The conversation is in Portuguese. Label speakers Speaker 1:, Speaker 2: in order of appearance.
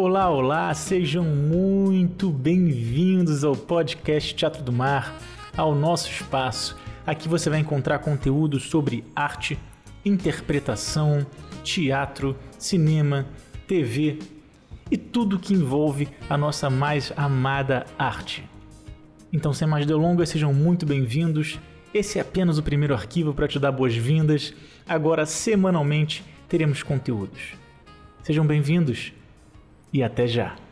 Speaker 1: Olá, olá, sejam muito bem-vindos ao podcast Teatro do Mar, ao nosso espaço. Aqui você vai encontrar conteúdo sobre arte, interpretação, teatro, cinema, TV e tudo que envolve a nossa mais amada arte. Então, sem mais delongas, sejam muito bem-vindos. Esse é apenas o primeiro arquivo para te dar boas-vindas. Agora, semanalmente, teremos conteúdos. Sejam bem-vindos e até já!